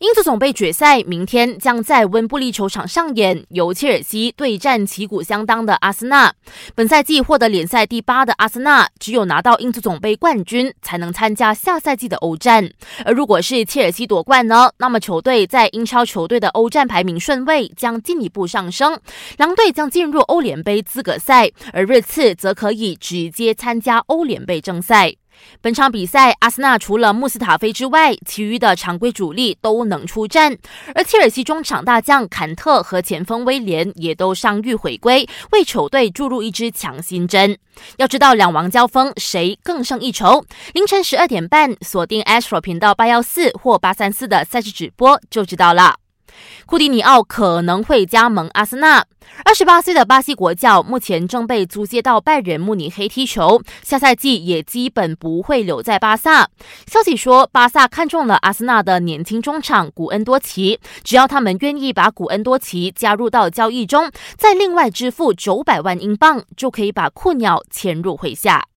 英足总杯决赛明天将在温布利球场上演，由切尔西对战旗鼓相当的阿森纳。本赛季获得联赛第八的阿森纳，只有拿到英足总杯冠军，才能参加下赛季的欧战。而如果是切尔西夺冠呢？那么球队在英超球队的欧战排名顺位将进一步上升，狼队将进入欧联杯资格赛，而热刺则可以直接参加欧联杯正赛。本场比赛，阿森纳除了穆斯塔菲之外，其余的常规主力都能出战。而切尔西中场大将坎特和前锋威廉也都伤愈回归，为球队注入一支强心针。要知道两王交锋，谁更胜一筹？凌晨十二点半，锁定 Astro 频道八幺四或八三四的赛事直播就知道了。库蒂尼奥可能会加盟阿森纳。二十八岁的巴西国脚目前正被租借到拜仁慕尼黑踢球，下赛季也基本不会留在巴萨。消息说，巴萨看中了阿森纳的年轻中场古恩多奇，只要他们愿意把古恩多奇加入到交易中，再另外支付九百万英镑，就可以把库鸟签入麾下。